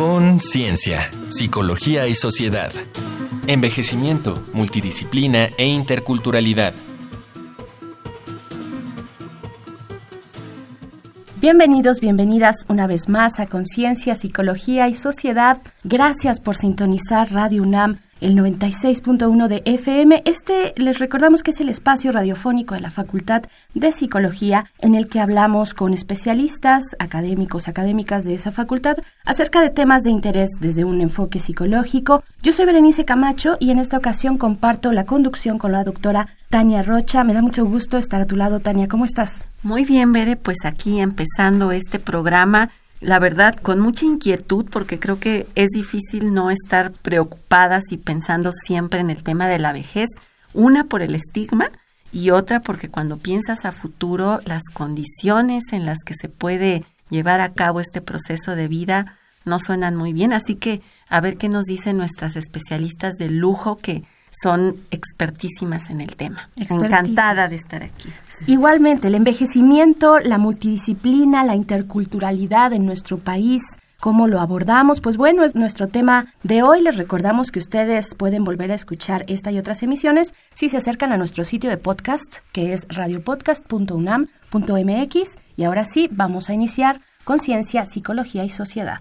Conciencia, psicología y sociedad. Envejecimiento, multidisciplina e interculturalidad. Bienvenidos, bienvenidas una vez más a Conciencia, Psicología y Sociedad. Gracias por sintonizar Radio UNAM el 96.1 de FM. Este les recordamos que es el espacio radiofónico de la Facultad de Psicología en el que hablamos con especialistas, académicos, académicas de esa facultad acerca de temas de interés desde un enfoque psicológico. Yo soy Berenice Camacho y en esta ocasión comparto la conducción con la doctora Tania Rocha. Me da mucho gusto estar a tu lado, Tania. ¿Cómo estás? Muy bien, Bere, pues aquí empezando este programa la verdad, con mucha inquietud, porque creo que es difícil no estar preocupadas y pensando siempre en el tema de la vejez, una por el estigma y otra porque cuando piensas a futuro, las condiciones en las que se puede llevar a cabo este proceso de vida no suenan muy bien. Así que a ver qué nos dicen nuestras especialistas de lujo que son expertísimas en el tema. Encantada de estar aquí. Igualmente, el envejecimiento, la multidisciplina, la interculturalidad en nuestro país, ¿Cómo lo abordamos? Pues bueno, es nuestro tema de hoy. Les recordamos que ustedes pueden volver a escuchar esta y otras emisiones si se acercan a nuestro sitio de podcast, que es radiopodcast.unam.mx. Y ahora sí, vamos a iniciar Conciencia, Psicología y Sociedad.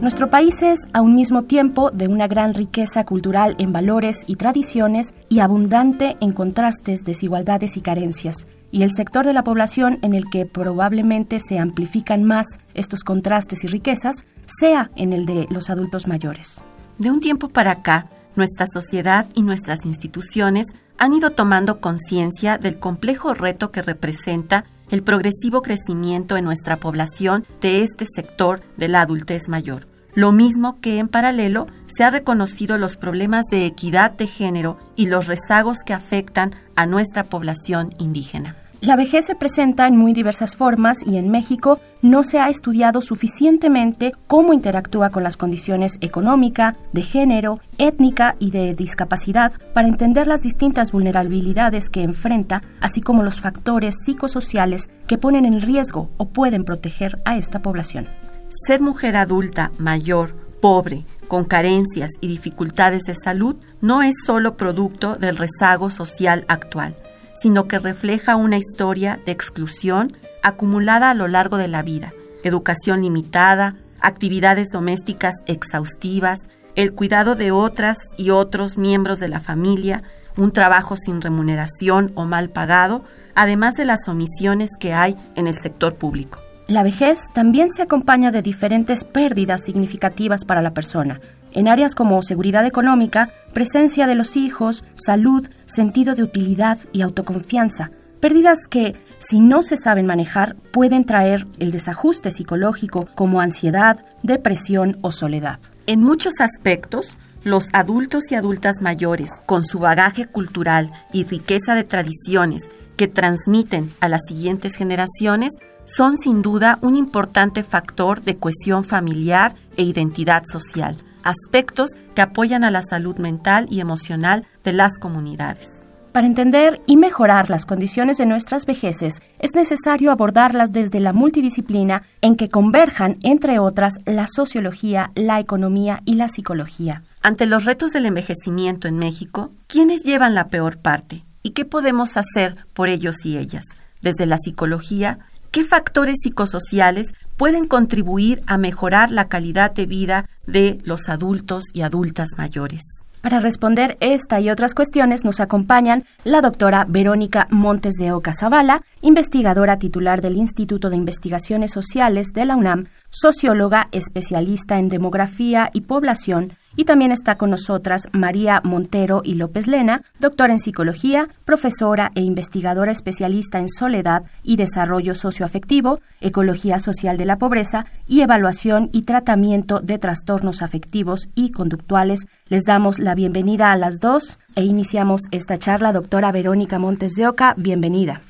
Nuestro país es, a un mismo tiempo, de una gran riqueza cultural en valores y tradiciones y abundante en contrastes, desigualdades y carencias, y el sector de la población en el que probablemente se amplifican más estos contrastes y riquezas sea en el de los adultos mayores. De un tiempo para acá, nuestra sociedad y nuestras instituciones han ido tomando conciencia del complejo reto que representa el progresivo crecimiento en nuestra población de este sector de la adultez mayor lo mismo que en paralelo se ha reconocido los problemas de equidad de género y los rezagos que afectan a nuestra población indígena. La vejez se presenta en muy diversas formas y en México no se ha estudiado suficientemente cómo interactúa con las condiciones económica, de género, étnica y de discapacidad para entender las distintas vulnerabilidades que enfrenta, así como los factores psicosociales que ponen en riesgo o pueden proteger a esta población. Ser mujer adulta, mayor, pobre, con carencias y dificultades de salud no es solo producto del rezago social actual, sino que refleja una historia de exclusión acumulada a lo largo de la vida, educación limitada, actividades domésticas exhaustivas, el cuidado de otras y otros miembros de la familia, un trabajo sin remuneración o mal pagado, además de las omisiones que hay en el sector público. La vejez también se acompaña de diferentes pérdidas significativas para la persona, en áreas como seguridad económica, presencia de los hijos, salud, sentido de utilidad y autoconfianza, pérdidas que, si no se saben manejar, pueden traer el desajuste psicológico como ansiedad, depresión o soledad. En muchos aspectos, los adultos y adultas mayores, con su bagaje cultural y riqueza de tradiciones que transmiten a las siguientes generaciones, son sin duda un importante factor de cohesión familiar e identidad social, aspectos que apoyan a la salud mental y emocional de las comunidades. Para entender y mejorar las condiciones de nuestras vejeces, es necesario abordarlas desde la multidisciplina en que converjan, entre otras, la sociología, la economía y la psicología. Ante los retos del envejecimiento en México, ¿quiénes llevan la peor parte? ¿Y qué podemos hacer por ellos y ellas? Desde la psicología, ¿Qué factores psicosociales pueden contribuir a mejorar la calidad de vida de los adultos y adultas mayores? Para responder esta y otras cuestiones nos acompañan la doctora Verónica Montes de Oca Zavala, investigadora titular del Instituto de Investigaciones Sociales de la UNAM, socióloga especialista en demografía y población, y también está con nosotras María Montero y López Lena, doctora en psicología, profesora e investigadora especialista en soledad y desarrollo socioafectivo, ecología social de la pobreza y evaluación y tratamiento de trastornos afectivos y conductuales. Les damos la bienvenida a las dos e iniciamos esta charla. Doctora Verónica Montes de Oca, bienvenida.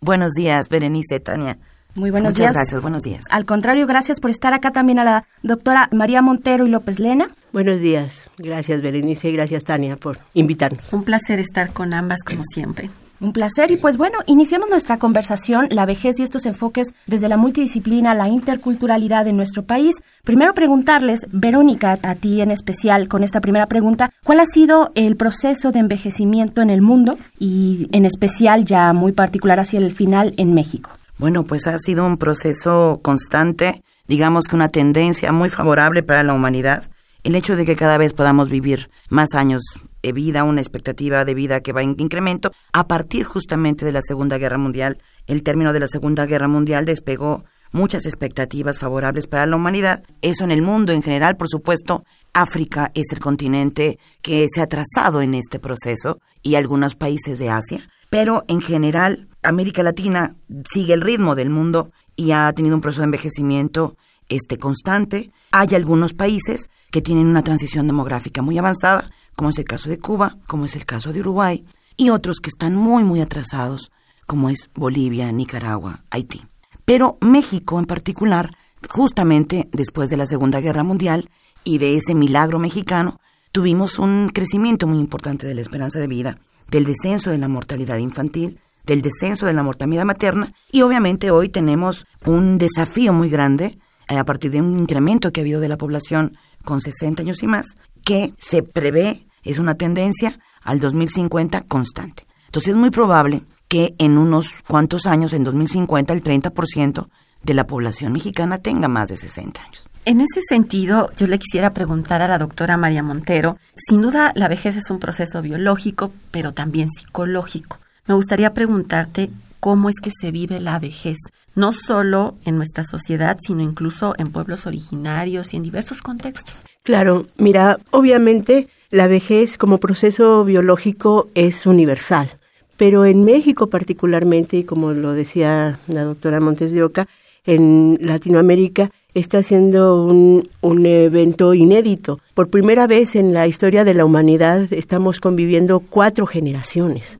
Buenos días, Berenice, Tania. Muy buenos Muchas días. gracias, buenos días. Al contrario, gracias por estar acá también a la doctora María Montero y López Lena. Buenos días. Gracias, Berenice, y gracias, Tania, por invitarnos. Un placer estar con ambas, como siempre. Un placer y pues bueno, iniciamos nuestra conversación, la vejez y estos enfoques desde la multidisciplina, la interculturalidad en nuestro país. Primero preguntarles, Verónica, a ti en especial con esta primera pregunta, ¿cuál ha sido el proceso de envejecimiento en el mundo y en especial ya muy particular hacia el final en México? Bueno, pues ha sido un proceso constante, digamos que una tendencia muy favorable para la humanidad el hecho de que cada vez podamos vivir más años de vida, una expectativa de vida que va en incremento, a partir justamente de la Segunda Guerra Mundial, el término de la Segunda Guerra Mundial despegó muchas expectativas favorables para la humanidad. Eso en el mundo en general, por supuesto, África es el continente que se ha trazado en este proceso y algunos países de Asia, pero en general América Latina sigue el ritmo del mundo y ha tenido un proceso de envejecimiento este constante. Hay algunos países que tienen una transición demográfica muy avanzada, como es el caso de Cuba, como es el caso de Uruguay, y otros que están muy, muy atrasados, como es Bolivia, Nicaragua, Haití. Pero México en particular, justamente después de la Segunda Guerra Mundial y de ese milagro mexicano, tuvimos un crecimiento muy importante de la esperanza de vida, del descenso de la mortalidad infantil, del descenso de la mortalidad materna y obviamente hoy tenemos un desafío muy grande eh, a partir de un incremento que ha habido de la población con 60 años y más, que se prevé, es una tendencia al 2050 constante. Entonces es muy probable que en unos cuantos años, en 2050, el 30% de la población mexicana tenga más de 60 años. En ese sentido, yo le quisiera preguntar a la doctora María Montero, sin duda la vejez es un proceso biológico, pero también psicológico. Me gustaría preguntarte cómo es que se vive la vejez, no solo en nuestra sociedad, sino incluso en pueblos originarios y en diversos contextos. Claro, mira, obviamente la vejez como proceso biológico es universal, pero en México particularmente, y como lo decía la doctora Montes de Oca, en Latinoamérica está siendo un, un, evento inédito. Por primera vez en la historia de la humanidad estamos conviviendo cuatro generaciones.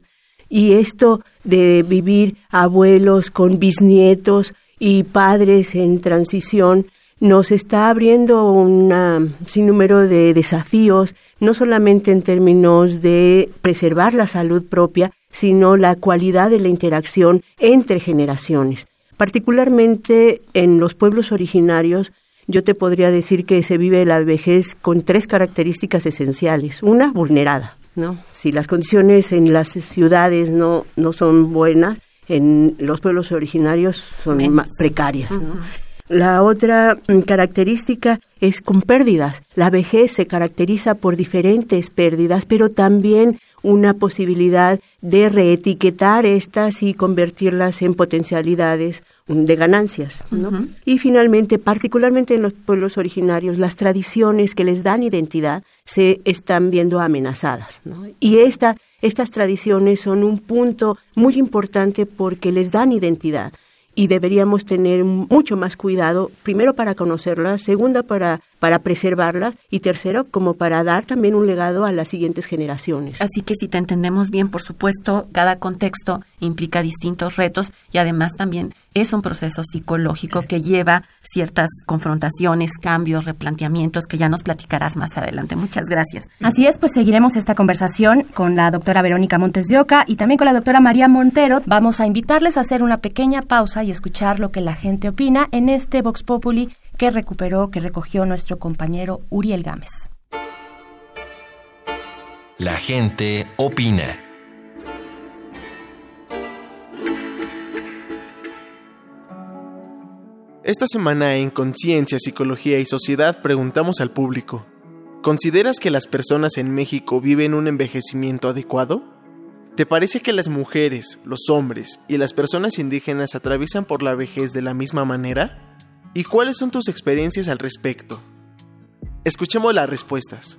Y esto de vivir abuelos con bisnietos y padres en transición nos está abriendo un sinnúmero de desafíos, no solamente en términos de preservar la salud propia, sino la cualidad de la interacción entre generaciones. Particularmente en los pueblos originarios, yo te podría decir que se vive la vejez con tres características esenciales. Una, vulnerada. ¿No? Si las condiciones en las ciudades no, no son buenas, en los pueblos originarios son más precarias. La otra mm, característica es con pérdidas. La vejez se caracteriza por diferentes pérdidas, pero también una posibilidad de reetiquetar estas y convertirlas en potencialidades de ganancias. Y finalmente, particularmente en los pueblos originarios, las tradiciones que les dan identidad se están viendo amenazadas. Y estas tradiciones son un punto muy importante porque les dan identidad y deberíamos tener mucho más cuidado, primero para conocerlas, segunda para, para preservarlas y tercero como para dar también un legado a las siguientes generaciones. Así que si te entendemos bien, por supuesto, cada contexto implica distintos retos y además también es un proceso psicológico que lleva ciertas confrontaciones, cambios, replanteamientos que ya nos platicarás más adelante. Muchas gracias. Así es, pues seguiremos esta conversación con la doctora Verónica Montes de Oca y también con la doctora María Montero. Vamos a invitarles a hacer una pequeña pausa y escuchar lo que la gente opina en este Vox Populi que recuperó, que recogió nuestro compañero Uriel Gámez. La gente opina. Esta semana en Conciencia, Psicología y Sociedad preguntamos al público, ¿consideras que las personas en México viven un envejecimiento adecuado? ¿Te parece que las mujeres, los hombres y las personas indígenas atraviesan por la vejez de la misma manera? ¿Y cuáles son tus experiencias al respecto? Escuchemos las respuestas.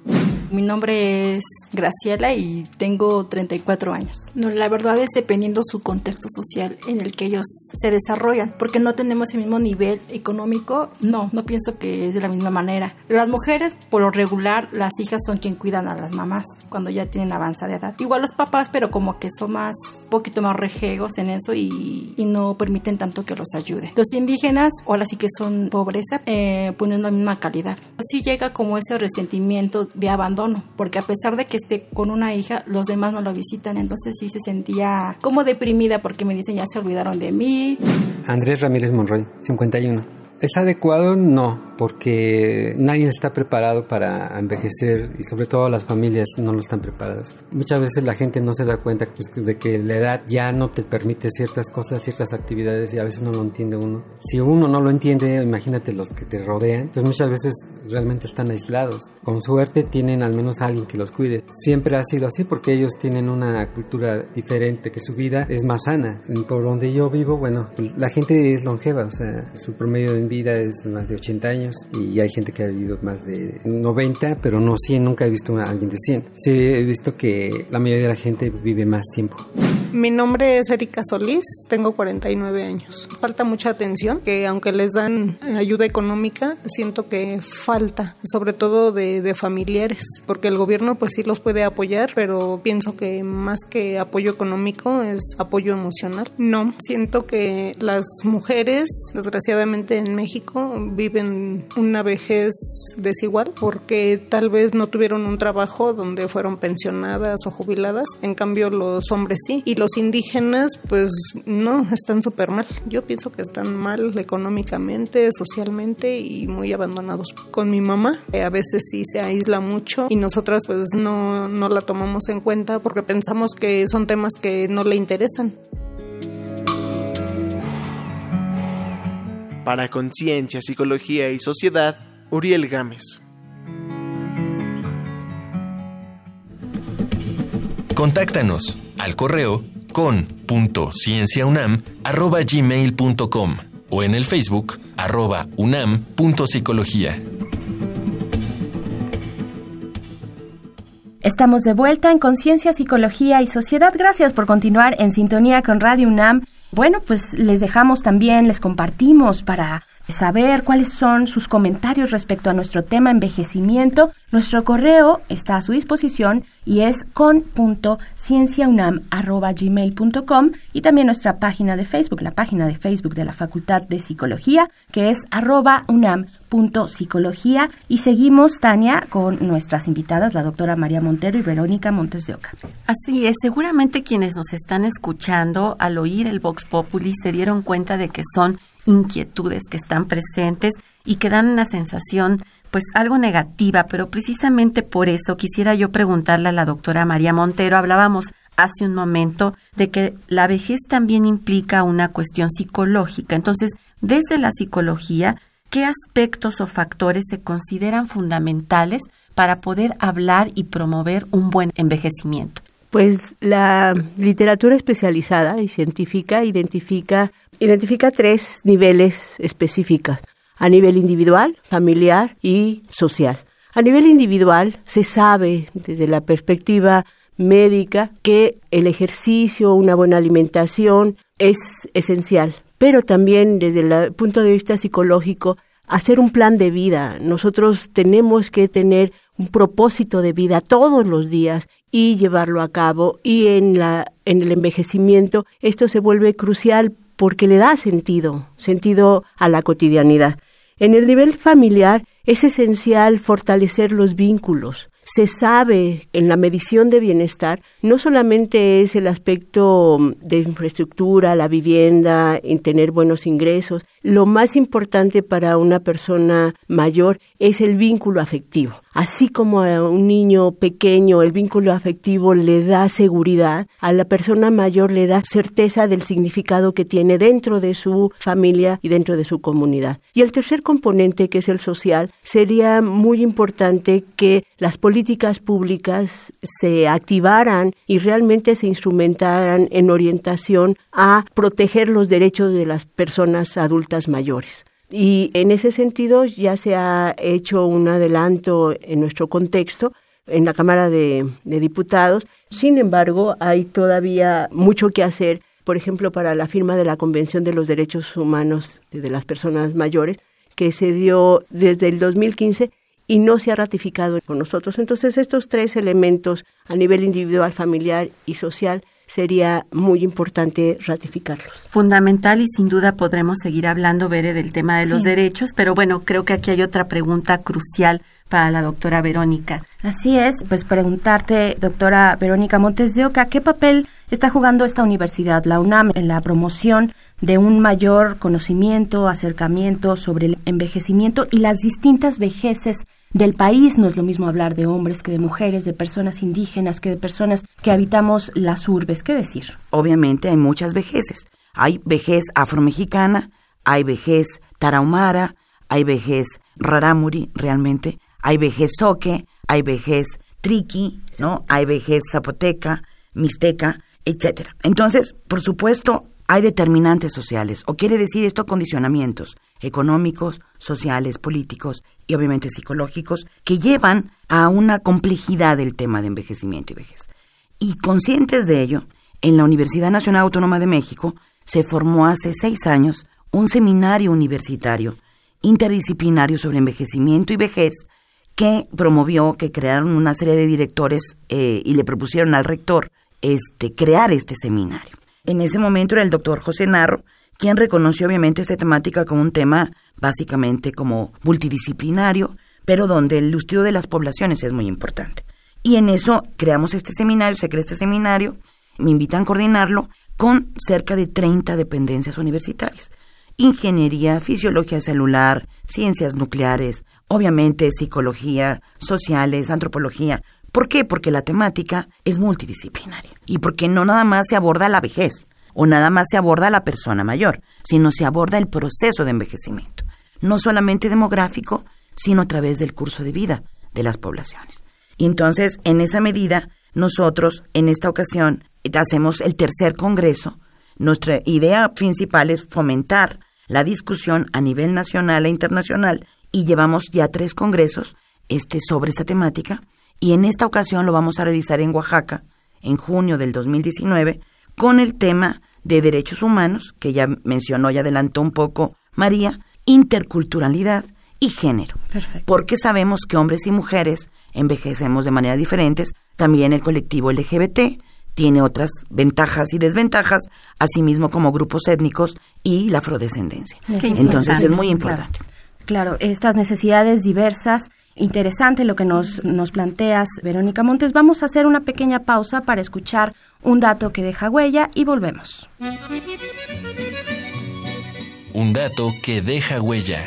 Mi nombre es Graciela y tengo 34 años. No, la verdad es dependiendo su contexto social en el que ellos se desarrollan, porque no tenemos el mismo nivel económico. No, no pienso que es de la misma manera. Las mujeres, por lo regular, las hijas son quien cuidan a las mamás cuando ya tienen avanzada edad. Igual los papás, pero como que son más, un poquito más rejegos en eso y, y no permiten tanto que los ayude. Los indígenas, ahora sí que son pobreza, eh, ponen la misma calidad. Así llega como ese resentimiento de abandono porque a pesar de que esté con una hija, los demás no lo visitan, entonces sí se sentía como deprimida porque me dicen ya se olvidaron de mí. Andrés Ramírez Monroy, 51. ¿Es adecuado? No, porque nadie está preparado para envejecer y sobre todo las familias no lo están preparadas. Muchas veces la gente no se da cuenta pues, de que la edad ya no te permite ciertas cosas, ciertas actividades y a veces no lo entiende uno. Si uno no lo entiende, imagínate los que te rodean. Entonces muchas veces realmente están aislados. Con suerte tienen al menos alguien que los cuide. Siempre ha sido así porque ellos tienen una cultura diferente, que su vida es más sana. Por donde yo vivo, bueno, la gente es longeva, o sea, su promedio de vida es más de 80 años y hay gente que ha vivido más de 90, pero no 100, nunca he visto a alguien de 100. Sí, he visto que la mayoría de la gente vive más tiempo. Mi nombre es Erika Solís, tengo 49 años. Falta mucha atención, que aunque les dan ayuda económica, siento que falta, sobre todo de, de, familiares, porque el gobierno pues sí los puede apoyar, pero pienso que más que apoyo económico es apoyo emocional. No, siento que las mujeres, desgraciadamente en México, viven una vejez desigual porque tal vez no tuvieron un trabajo donde fueron pensionadas o jubiladas, en cambio los hombres sí. Y los indígenas, pues no, están súper mal. Yo pienso que están mal económicamente, socialmente y muy abandonados. Con mi mamá, eh, a veces sí se aísla mucho y nosotras pues no, no la tomamos en cuenta porque pensamos que son temas que no le interesan. Para Conciencia, Psicología y Sociedad, Uriel Gámez. Contáctanos al correo con.cienciaunam.gmail.com o en el Facebook arroba unam.psicología. Estamos de vuelta en Conciencia, Psicología y Sociedad. Gracias por continuar en sintonía con Radio UNAM. Bueno, pues les dejamos también, les compartimos para saber cuáles son sus comentarios respecto a nuestro tema envejecimiento. Nuestro correo está a su disposición y es con.cienciaunam.gmail.com y también nuestra página de Facebook, la página de Facebook de la Facultad de Psicología, que es arroba unam.psicología. Y seguimos, Tania, con nuestras invitadas, la doctora María Montero y Verónica Montes de Oca. Así es, seguramente quienes nos están escuchando al oír el Vox Populi se dieron cuenta de que son inquietudes que están presentes y que dan una sensación pues algo negativa, pero precisamente por eso quisiera yo preguntarle a la doctora María Montero, hablábamos hace un momento de que la vejez también implica una cuestión psicológica. Entonces, desde la psicología, ¿qué aspectos o factores se consideran fundamentales para poder hablar y promover un buen envejecimiento? Pues la literatura especializada y científica identifica, identifica tres niveles específicos, a nivel individual, familiar y social. A nivel individual se sabe desde la perspectiva médica que el ejercicio, una buena alimentación es esencial, pero también desde el punto de vista psicológico, hacer un plan de vida. Nosotros tenemos que tener un propósito de vida todos los días y llevarlo a cabo y en la en el envejecimiento esto se vuelve crucial porque le da sentido, sentido a la cotidianidad. En el nivel familiar es esencial fortalecer los vínculos. Se sabe en la medición de bienestar no solamente es el aspecto de infraestructura, la vivienda, en tener buenos ingresos, lo más importante para una persona mayor es el vínculo afectivo. Así como a un niño pequeño el vínculo afectivo le da seguridad, a la persona mayor le da certeza del significado que tiene dentro de su familia y dentro de su comunidad. Y el tercer componente, que es el social, sería muy importante que las políticas públicas se activaran y realmente se instrumentaran en orientación a proteger los derechos de las personas adultas mayores. Y en ese sentido ya se ha hecho un adelanto en nuestro contexto en la Cámara de, Diputados. Sin embargo, hay todavía mucho que hacer, por ejemplo, para la firma de la Convención de los Derechos Humanos de las Personas Mayores, que se dio desde el 2015 y no se ha ratificado con nosotros. Entonces, estos tres elementos a nivel individual, familiar y social sería muy importante ratificarlos. Fundamental y sin duda podremos seguir hablando, Bere, del tema de los derechos, pero bueno, creo que aquí hay otra pregunta crucial para la doctora Verónica. Así es, pues preguntarte, doctora Verónica Montes de Oca, ¿qué papel está jugando esta universidad, la UNAM, en la promoción de un mayor conocimiento, acercamiento sobre el envejecimiento y las distintas vejeces del país. No es lo mismo hablar de hombres que de mujeres, de personas indígenas que de personas que habitamos las urbes. ¿Qué decir? Obviamente hay muchas vejeces. Hay vejez afromexicana, hay vejez tarahumara, hay vejez rarámuri realmente, hay vejez soque, hay vejez triqui, ¿no? Hay vejez zapoteca, mixteca, etcétera. Entonces, por supuesto, hay determinantes sociales, o quiere decir esto condicionamientos económicos, sociales, políticos y obviamente psicológicos que llevan a una complejidad del tema de envejecimiento y vejez. Y conscientes de ello, en la Universidad Nacional Autónoma de México se formó hace seis años un seminario universitario interdisciplinario sobre envejecimiento y vejez que promovió que crearon una serie de directores eh, y le propusieron al rector este, crear este seminario. En ese momento era el doctor José Narro, quien reconoció obviamente esta temática como un tema básicamente como multidisciplinario, pero donde el estudio de las poblaciones es muy importante. Y en eso creamos este seminario, se crea este seminario, me invitan a coordinarlo con cerca de 30 dependencias universitarias. Ingeniería, fisiología celular, ciencias nucleares, obviamente psicología, sociales, antropología, ¿Por qué? Porque la temática es multidisciplinaria y porque no nada más se aborda la vejez o nada más se aborda la persona mayor, sino se aborda el proceso de envejecimiento, no solamente demográfico, sino a través del curso de vida de las poblaciones. Y entonces, en esa medida, nosotros, en esta ocasión, hacemos el tercer congreso. Nuestra idea principal es fomentar la discusión a nivel nacional e internacional y llevamos ya tres congresos este, sobre esta temática y en esta ocasión lo vamos a realizar en Oaxaca, en junio del 2019, con el tema de derechos humanos, que ya mencionó y adelantó un poco María, interculturalidad y género. Perfecto. Porque sabemos que hombres y mujeres envejecemos de maneras diferentes, también el colectivo LGBT tiene otras ventajas y desventajas, asimismo como grupos étnicos y la afrodescendencia. Entonces es muy importante. claro, estas necesidades diversas interesante lo que nos, nos planteas, Verónica Montes. Vamos a hacer una pequeña pausa para escuchar un dato que deja huella y volvemos. Un dato que deja huella.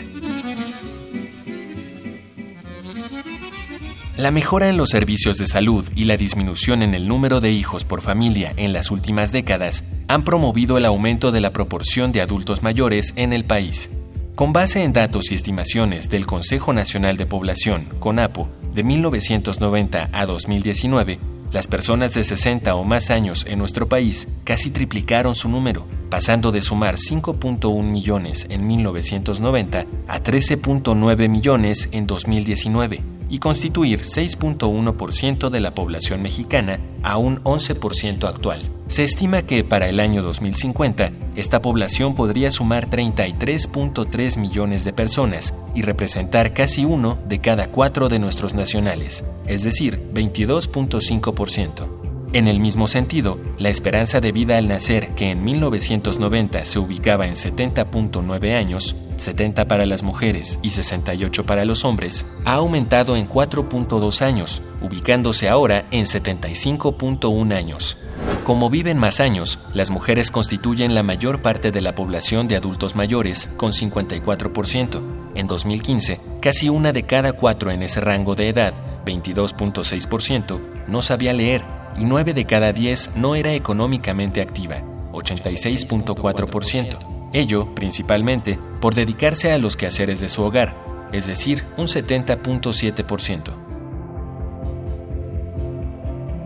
La mejora en los servicios de salud y la disminución en el número de hijos por familia en las últimas décadas han promovido el aumento de la proporción de adultos mayores en el país. Con base en datos y estimaciones del Consejo Nacional de Población, CONAPO, de 1990 a 2019, las personas de 60 o más años en nuestro país casi triplicaron su número, pasando de sumar 5.1 millones en 1990 a 13.9 millones en 2019 y constituir 6.1% de la población mexicana a un 11% actual. Se estima que para el año 2050 esta población podría sumar 33.3 millones de personas y representar casi uno de cada cuatro de nuestros nacionales, es decir, 22.5%. En el mismo sentido, la esperanza de vida al nacer, que en 1990 se ubicaba en 70.9 años, 70 para las mujeres y 68 para los hombres, ha aumentado en 4.2 años, ubicándose ahora en 75.1 años. Como viven más años, las mujeres constituyen la mayor parte de la población de adultos mayores, con 54%. En 2015, casi una de cada cuatro en ese rango de edad, 22.6%, no sabía leer y 9 de cada 10 no era económicamente activa, 86.4%. Ello, principalmente, por dedicarse a los quehaceres de su hogar, es decir, un 70.7%.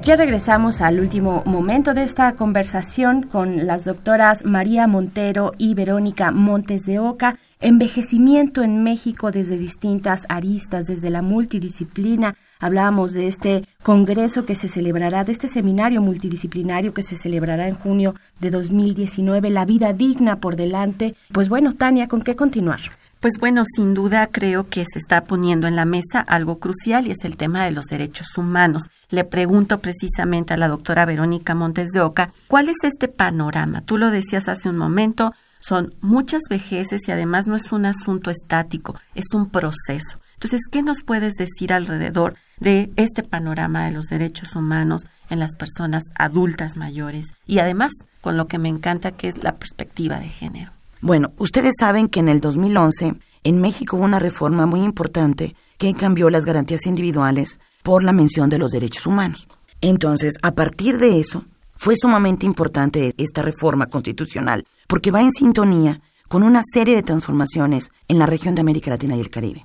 Ya regresamos al último momento de esta conversación con las doctoras María Montero y Verónica Montes de Oca. Envejecimiento en México desde distintas aristas, desde la multidisciplina, Hablábamos de este congreso que se celebrará, de este seminario multidisciplinario que se celebrará en junio de 2019, La vida digna por delante. Pues bueno, Tania, ¿con qué continuar? Pues bueno, sin duda creo que se está poniendo en la mesa algo crucial y es el tema de los derechos humanos. Le pregunto precisamente a la doctora Verónica Montes de Oca, ¿cuál es este panorama? Tú lo decías hace un momento, son muchas vejeces y además no es un asunto estático, es un proceso. Entonces, ¿qué nos puedes decir alrededor de este panorama de los derechos humanos en las personas adultas mayores? Y además, con lo que me encanta, que es la perspectiva de género. Bueno, ustedes saben que en el 2011 en México hubo una reforma muy importante que cambió las garantías individuales por la mención de los derechos humanos. Entonces, a partir de eso, fue sumamente importante esta reforma constitucional, porque va en sintonía con una serie de transformaciones en la región de América Latina y el Caribe.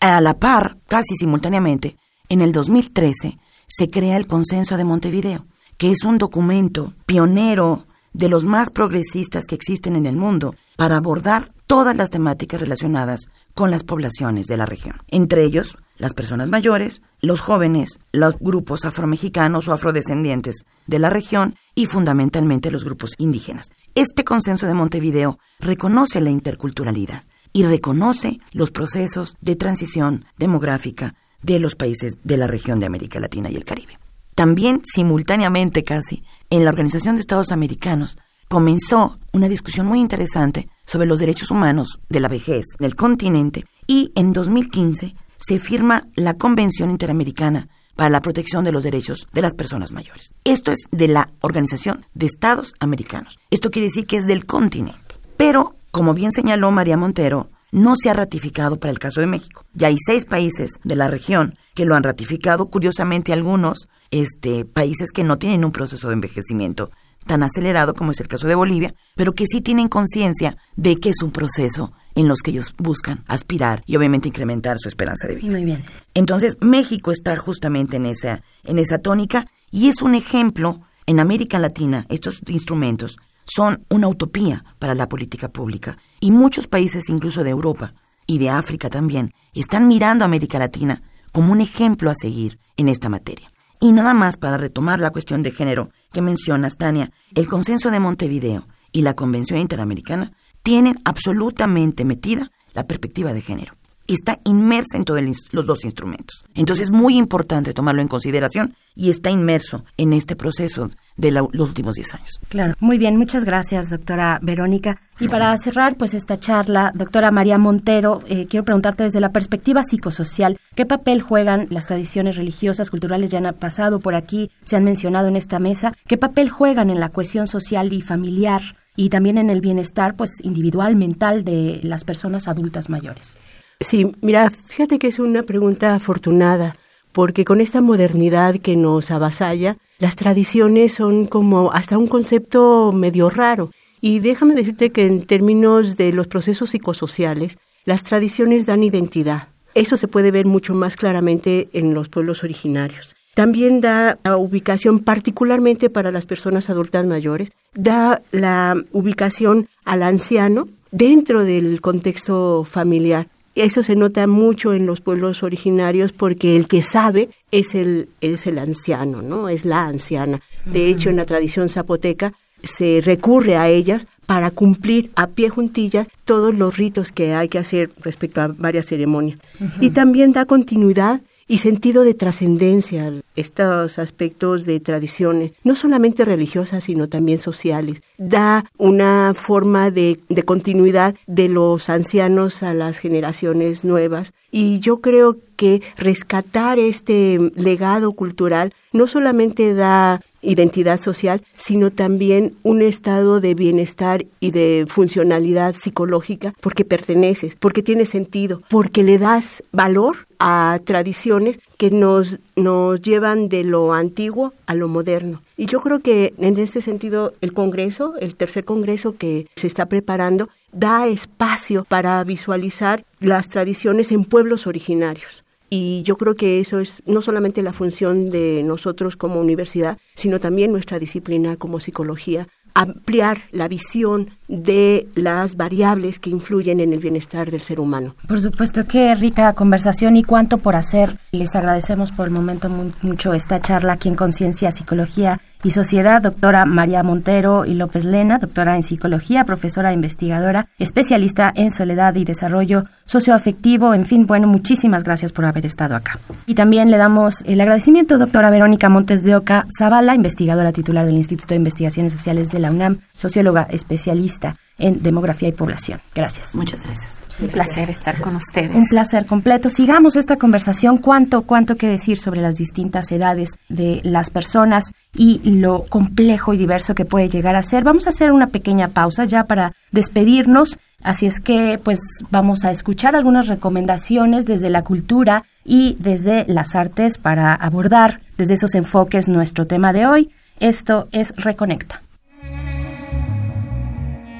A la par, casi simultáneamente, en el 2013 se crea el Consenso de Montevideo, que es un documento pionero de los más progresistas que existen en el mundo para abordar todas las temáticas relacionadas con las poblaciones de la región, entre ellos las personas mayores, los jóvenes, los grupos afromexicanos o afrodescendientes de la región y fundamentalmente los grupos indígenas. Este consenso de Montevideo reconoce la interculturalidad y reconoce los procesos de transición demográfica de los países de la región de América Latina y el Caribe. También, simultáneamente casi, en la Organización de Estados Americanos comenzó una discusión muy interesante sobre los derechos humanos de la vejez en el continente y en 2015 se firma la Convención Interamericana para la Protección de los Derechos de las Personas Mayores. Esto es de la Organización de Estados Americanos. Esto quiere decir que es del continente. Pero, como bien señaló María Montero, no se ha ratificado para el caso de México. Ya hay seis países de la región que lo han ratificado, curiosamente algunos este, países que no tienen un proceso de envejecimiento tan acelerado como es el caso de Bolivia, pero que sí tienen conciencia de que es un proceso en los que ellos buscan aspirar y obviamente incrementar su esperanza de vida. Muy bien. Entonces, México está justamente en esa, en esa tónica y es un ejemplo en América Latina, estos instrumentos son una utopía para la política pública y muchos países incluso de Europa y de África también están mirando a América Latina como un ejemplo a seguir en esta materia. Y nada más para retomar la cuestión de género que mencionas, Tania, el consenso de Montevideo y la Convención Interamericana tienen absolutamente metida la perspectiva de género. Está inmersa en todos los dos instrumentos. Entonces es muy importante tomarlo en consideración y está inmerso en este proceso de los últimos 10 años. Claro, muy bien, muchas gracias, doctora Verónica. Y para cerrar, pues esta charla, doctora María Montero, eh, quiero preguntarte desde la perspectiva psicosocial, ¿qué papel juegan las tradiciones religiosas, culturales, ya han pasado por aquí, se han mencionado en esta mesa, qué papel juegan en la cohesión social y familiar y también en el bienestar, pues individual, mental de las personas adultas mayores? Sí, mira, fíjate que es una pregunta afortunada porque con esta modernidad que nos avasalla, las tradiciones son como hasta un concepto medio raro. Y déjame decirte que en términos de los procesos psicosociales, las tradiciones dan identidad. Eso se puede ver mucho más claramente en los pueblos originarios. También da ubicación particularmente para las personas adultas mayores, da la ubicación al anciano dentro del contexto familiar. Eso se nota mucho en los pueblos originarios porque el que sabe es el, es el anciano, ¿no? Es la anciana. De hecho, en la tradición zapoteca se recurre a ellas para cumplir a pie juntillas todos los ritos que hay que hacer respecto a varias ceremonias. Y también da continuidad y sentido de trascendencia, estos aspectos de tradiciones, no solamente religiosas, sino también sociales. Da una forma de, de continuidad de los ancianos a las generaciones nuevas. Y yo creo que rescatar este legado cultural no solamente da identidad social, sino también un estado de bienestar y de funcionalidad psicológica, porque perteneces, porque tiene sentido, porque le das valor a tradiciones que nos, nos llevan de lo antiguo a lo moderno. Y yo creo que en este sentido el Congreso, el tercer Congreso que se está preparando, da espacio para visualizar las tradiciones en pueblos originarios. Y yo creo que eso es no solamente la función de nosotros como universidad, sino también nuestra disciplina como psicología, ampliar la visión de las variables que influyen en el bienestar del ser humano. Por supuesto, qué rica conversación y cuánto por hacer. Les agradecemos por el momento mucho esta charla aquí en Conciencia, Psicología y Sociedad, doctora María Montero y López Lena, doctora en psicología, profesora investigadora, especialista en soledad y desarrollo socioafectivo. En fin, bueno, muchísimas gracias por haber estado acá. Y también le damos el agradecimiento, doctora Verónica Montes de Oca Zavala, investigadora titular del Instituto de Investigaciones Sociales de la UNAM, socióloga especialista en demografía y población. Gracias. Muchas gracias. Un placer estar con ustedes. Un placer completo. Sigamos esta conversación. ¿Cuánto, cuánto que decir sobre las distintas edades de las personas y lo complejo y diverso que puede llegar a ser? Vamos a hacer una pequeña pausa ya para despedirnos. Así es que, pues, vamos a escuchar algunas recomendaciones desde la cultura y desde las artes para abordar desde esos enfoques nuestro tema de hoy. Esto es Reconecta.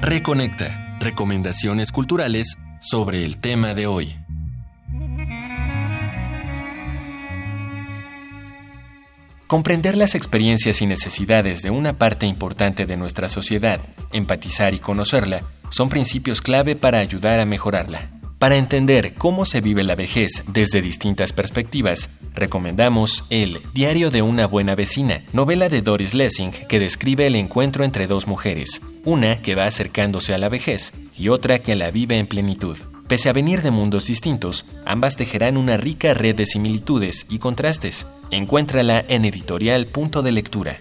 Reconecta. Recomendaciones culturales sobre el tema de hoy. Comprender las experiencias y necesidades de una parte importante de nuestra sociedad, empatizar y conocerla, son principios clave para ayudar a mejorarla. Para entender cómo se vive la vejez desde distintas perspectivas, recomendamos El Diario de una buena vecina, novela de Doris Lessing que describe el encuentro entre dos mujeres, una que va acercándose a la vejez y otra que la vive en plenitud. Pese a venir de mundos distintos, ambas tejerán una rica red de similitudes y contrastes. Encuéntrala en editorial Punto de Lectura.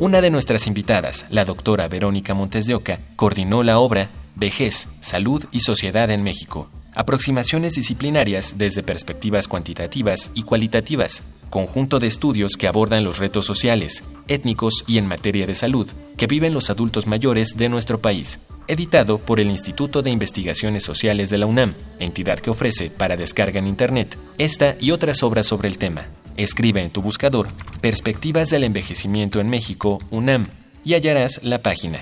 Una de nuestras invitadas, la doctora Verónica Montes de Oca, coordinó la obra Vejez, Salud y Sociedad en México, aproximaciones disciplinarias desde perspectivas cuantitativas y cualitativas, conjunto de estudios que abordan los retos sociales, étnicos y en materia de salud que viven los adultos mayores de nuestro país, editado por el Instituto de Investigaciones Sociales de la UNAM, entidad que ofrece para descarga en Internet esta y otras obras sobre el tema. Escribe en tu buscador Perspectivas del Envejecimiento en México, UNAM, y hallarás la página.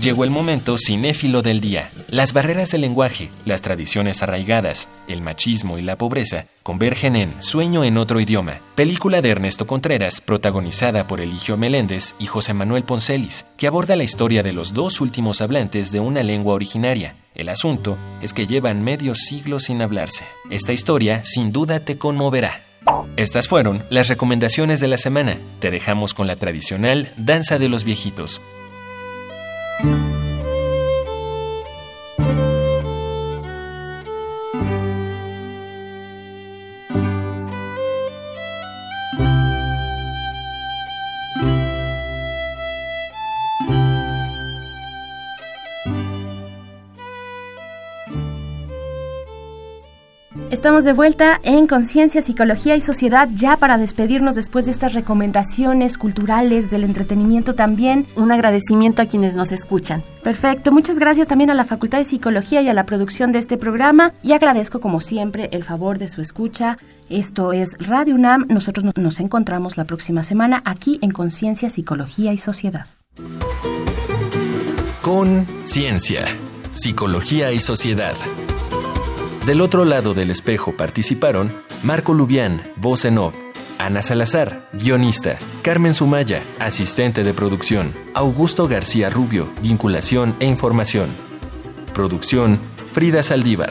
Llegó el momento cinéfilo del día. Las barreras del lenguaje, las tradiciones arraigadas, el machismo y la pobreza convergen en Sueño en otro idioma, película de Ernesto Contreras, protagonizada por Eligio Meléndez y José Manuel Poncelis, que aborda la historia de los dos últimos hablantes de una lengua originaria. El asunto es que llevan medio siglo sin hablarse. Esta historia sin duda te conmoverá. Estas fueron las recomendaciones de la semana. Te dejamos con la tradicional Danza de los Viejitos, Estamos de vuelta en Conciencia, Psicología y Sociedad ya para despedirnos después de estas recomendaciones culturales del entretenimiento también. Un agradecimiento a quienes nos escuchan. Perfecto, muchas gracias también a la Facultad de Psicología y a la producción de este programa y agradezco como siempre el favor de su escucha. Esto es Radio UNAM, nosotros nos encontramos la próxima semana aquí en Conciencia, Psicología y Sociedad. Conciencia, Psicología y Sociedad. Del otro lado del espejo participaron Marco Lubián, voz en off, Ana Salazar, guionista, Carmen Sumaya, asistente de producción, Augusto García Rubio, vinculación e información. Producción, Frida Saldívar.